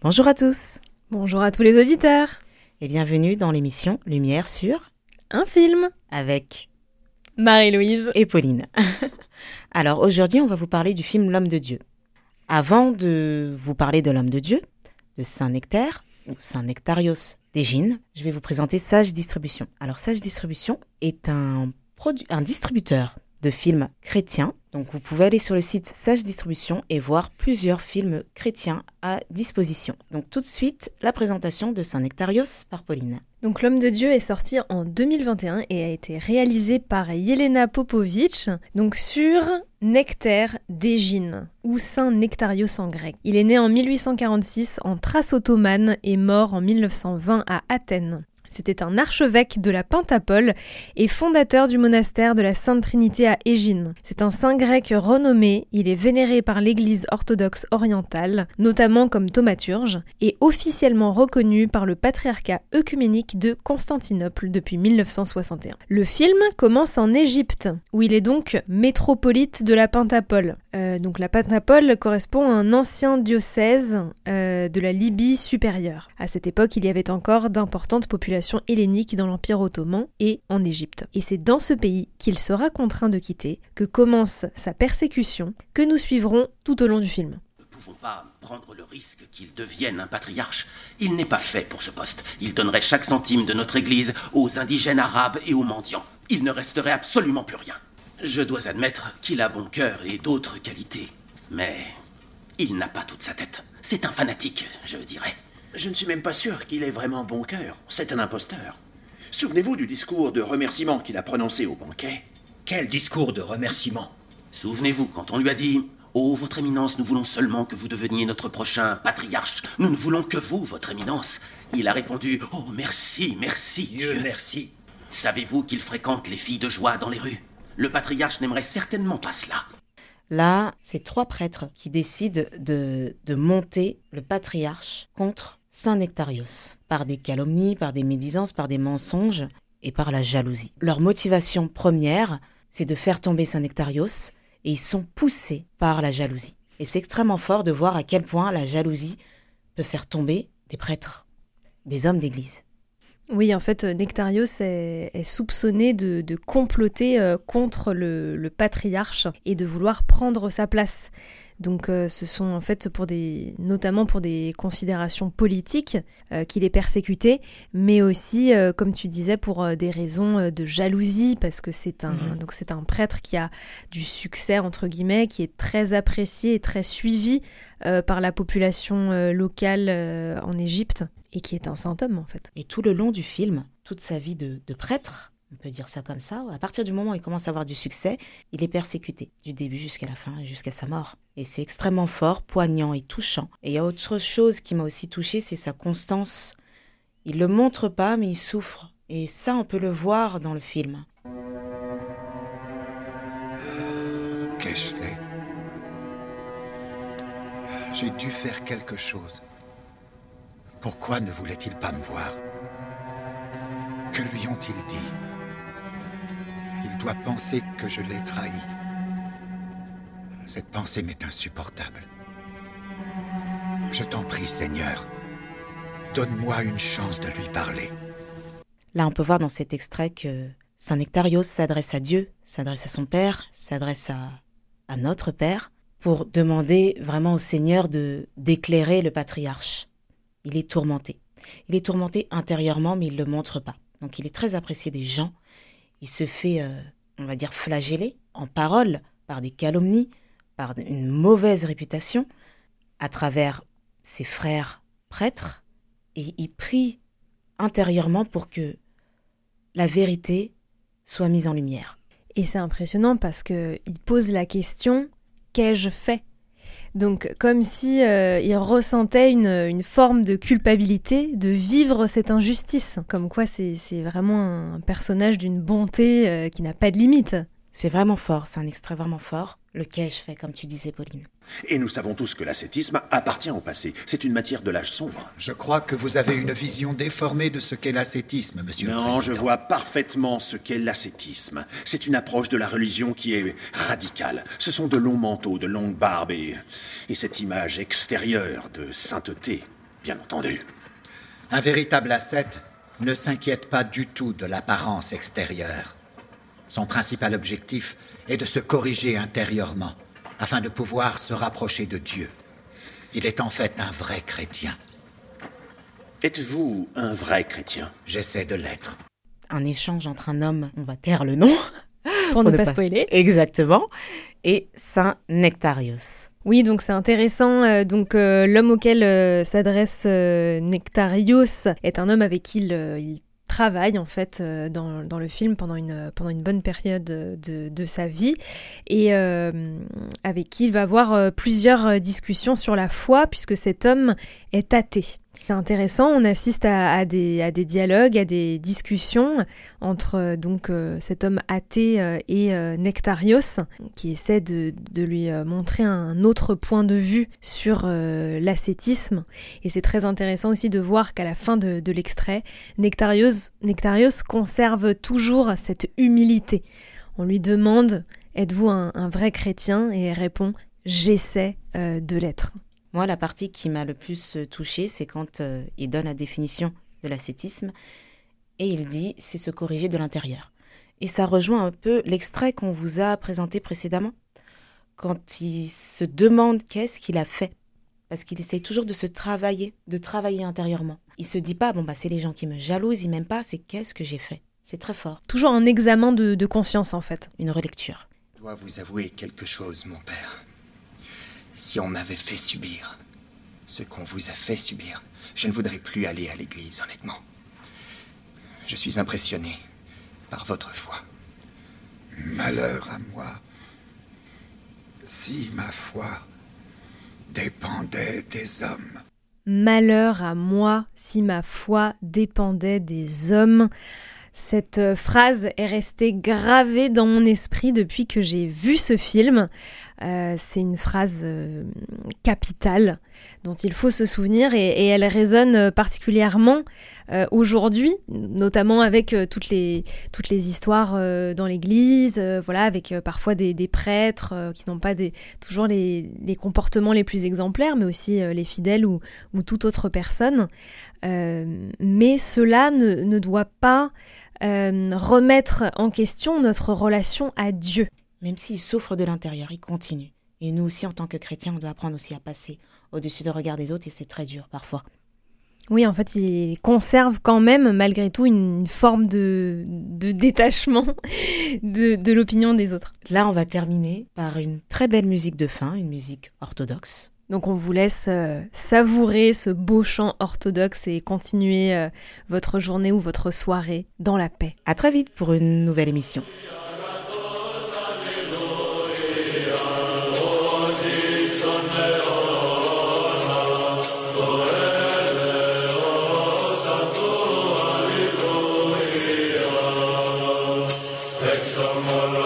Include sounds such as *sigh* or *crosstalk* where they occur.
Bonjour à tous Bonjour à tous les auditeurs et bienvenue dans l'émission Lumière sur Un film avec Marie-Louise et Pauline. *laughs* Alors aujourd'hui on va vous parler du film L'homme de Dieu. Avant de vous parler de l'homme de Dieu, de Saint Nectaire ou Saint Nectarios d'Égine, je vais vous présenter Sage Distribution. Alors Sage Distribution est un, distributeur de films chrétiens. Donc vous pouvez aller sur le site Sage Distribution et voir plusieurs films chrétiens à disposition. Donc tout de suite, la présentation de Saint Nectarios par Pauline. Donc L'homme de Dieu est sorti en 2021 et a été réalisé par Yelena Popovic, donc sur Nectaire d'Égine, ou Saint Nectarios en grec. Il est né en 1846 en Thrace ottomane et mort en 1920 à Athènes. C'était un archevêque de la Pentapole et fondateur du monastère de la Sainte Trinité à Égine. C'est un saint grec renommé, il est vénéré par l'Église orthodoxe orientale, notamment comme thaumaturge, et officiellement reconnu par le patriarcat œcuménique de Constantinople depuis 1961. Le film commence en Égypte, où il est donc métropolite de la Pentapole. Euh, donc la Pentapole correspond à un ancien diocèse euh, de la Libye supérieure. À cette époque, il y avait encore d'importantes populations helléniques dans l'Empire ottoman et en Égypte. Et c'est dans ce pays qu'il sera contraint de quitter que commence sa persécution que nous suivrons tout au long du film. ne pouvons pas prendre le risque qu'il devienne un patriarche. Il n'est pas fait pour ce poste. Il donnerait chaque centime de notre Église aux indigènes arabes et aux mendiants. Il ne resterait absolument plus rien. Je dois admettre qu'il a bon cœur et d'autres qualités. Mais il n'a pas toute sa tête. C'est un fanatique, je dirais. Je ne suis même pas sûr qu'il ait vraiment bon cœur. C'est un imposteur. Souvenez-vous du discours de remerciement qu'il a prononcé au banquet. Quel discours de remerciement? Souvenez-vous quand on lui a dit Oh, votre éminence, nous voulons seulement que vous deveniez notre prochain patriarche. Nous ne voulons que vous, votre éminence. Il a répondu Oh, merci, merci, Dieu Dieu. merci. Savez-vous qu'il fréquente les filles de joie dans les rues? Le patriarche n'aimerait certainement pas cela. Là, c'est trois prêtres qui décident de, de monter le patriarche contre Saint Nectarios, par des calomnies, par des médisances, par des mensonges et par la jalousie. Leur motivation première, c'est de faire tomber Saint Nectarios, et ils sont poussés par la jalousie. Et c'est extrêmement fort de voir à quel point la jalousie peut faire tomber des prêtres, des hommes d'église. Oui, en fait, Nectarios est, est soupçonné de, de comploter euh, contre le, le patriarche et de vouloir prendre sa place. Donc, euh, ce sont en fait pour des, notamment pour des considérations politiques euh, qu'il est persécuté, mais aussi, euh, comme tu disais, pour euh, des raisons euh, de jalousie, parce que c'est un, Mhm. donc c'est un prêtre qui a du succès entre guillemets, qui est très apprécié et très suivi euh, par la population euh, locale euh, en Égypte et qui est un saint homme en fait. Et tout le long du film, toute sa vie de, de prêtre, on peut dire ça comme ça, à partir du moment où il commence à avoir du succès, il est persécuté, du début jusqu'à la fin, jusqu'à sa mort. Et c'est extrêmement fort, poignant et touchant. Et il y a autre chose qui m'a aussi touché, c'est sa constance. Il le montre pas, mais il souffre. Et ça, on peut le voir dans le film. Qu'ai-je fait? J'ai dû faire quelque chose. Pourquoi ne voulait-il pas me voir Que lui ont-ils dit Il doit penser que je l'ai trahi. Cette pensée m'est insupportable. Je t'en prie, Seigneur, donne-moi une chance de lui parler. Là, on peut voir dans cet extrait que Saint Nectarios s'adresse à Dieu, s'adresse à son Père, s'adresse à, à notre Père, pour demander vraiment au Seigneur d'éclairer le patriarche. Il est tourmenté. Il est tourmenté intérieurement, mais il ne le montre pas. Donc il est très apprécié des gens. Il se fait, euh, on va dire, flageller en parole par des calomnies, par une mauvaise réputation à travers ses frères prêtres et il prie intérieurement pour que la vérité soit mise en lumière. Et c'est impressionnant parce que il pose la question qu'ai-je fait? Donc comme si euh, il ressentait une, une, forme de culpabilité de vivre cette injustice. Comme quoi c'est vraiment un personnage d'une bonté euh, qui n'a pas de limite. C'est vraiment fort, c'est un extrait vraiment fort. Le je fais, comme tu disais, Pauline? Et nous savons tous que l'ascétisme appartient au passé. C'est une matière de l'âge sombre. Je crois que vous avez une vision déformée de ce qu'est l'ascétisme, monsieur non, le Président. Non, je vois parfaitement ce qu'est l'ascétisme. C'est une approche de la religion qui est radicale. Ce sont de longs manteaux, de longues barbes et, et cette image extérieure de sainteté, bien entendu. Un véritable ascète ne s'inquiète pas du tout de l'apparence extérieure. Son principal objectif est de se corriger intérieurement afin de pouvoir se rapprocher de Dieu. Il est en fait un vrai chrétien. Êtes-vous un vrai chrétien? J'essaie de l'être. Un échange entre un homme, on va taire le nom. *laughs* Pour, ne, pas, spoiler. Exactement. Et Saint Nectarios. Oui, donc c'est intéressant. Euh, donc euh, l'homme auquel euh, s'adresse Nectarios est un homme avec qui il travaille en fait euh, dans, le film pendant une, bonne période de, de sa vie et euh, avec qui il va avoir euh, plusieurs discussions sur la foi puisque cet homme est athée. C'est intéressant, on assiste à, des, dialogues, à des discussions entre euh, donc euh, cet homme athée euh, et Nectarios qui essaie de, lui montrer un autre point de vue sur l'ascétisme. Et c'est très intéressant aussi de voir qu'à la fin de, l'extrait, Nectarios, conserve toujours cette humilité. On lui demande Êtes-vous un, un vrai chrétien? Et elle répond J'essaie de l'être. Moi, la partie qui m'a le plus euh, touchée, c'est quand euh, il donne la définition de l'ascétisme et il dit c'est se corriger de l'intérieur. Et ça rejoint un peu l'extrait qu'on vous a présenté précédemment, quand il se demande qu'est-ce qu'il a fait. Parce qu'il essaye toujours de se travailler, de travailler intérieurement. Il se dit pas, bon, bah, c'est les gens qui me jalousent, ils m'aiment pas, c'est qu'est-ce que j'ai fait? C'est très fort. Toujours un examen de, de conscience, en fait. Une relecture. Je dois vous avouer quelque chose, mon père. Si on m'avait fait subir ce qu'on vous a fait subir, je ne voudrais plus aller à l'église, honnêtement. Je suis impressionné par votre foi. Malheur à moi. Si ma foi dépendait des hommes. Malheur à moi si ma foi dépendait des hommes. Cette euh, phrase est restée gravée dans mon esprit depuis que j'ai vu ce film. Euh, c'est une phrase euh, capitale dont il faut se souvenir et, elle résonne particulièrement aujourd'hui, notamment avec toutes les toutes les histoires dans l'Église, voilà, avec parfois des, prêtres qui n'ont pas toujours les, comportements les plus exemplaires, mais aussi les fidèles ou, ou toute autre personne. mais cela ne, doit pas euh, remettre en question notre relation à Dieu. Même s'il souffre de l'intérieur, il continue. Et nous aussi, en tant que chrétiens, on doit apprendre aussi à passer au-dessus du regard des autres, et c'est très dur parfois. Oui, en fait, il conserve quand même, malgré tout, une forme de, détachement *laughs* de, de l'opinion des autres. Là, on va terminer par une très belle musique de fin, une musique orthodoxe. Donc on vous laisse euh, savourer ce beau chant orthodoxe et continuer euh, votre journée ou votre soirée dans la paix. À très vite pour une nouvelle émission. Ex homo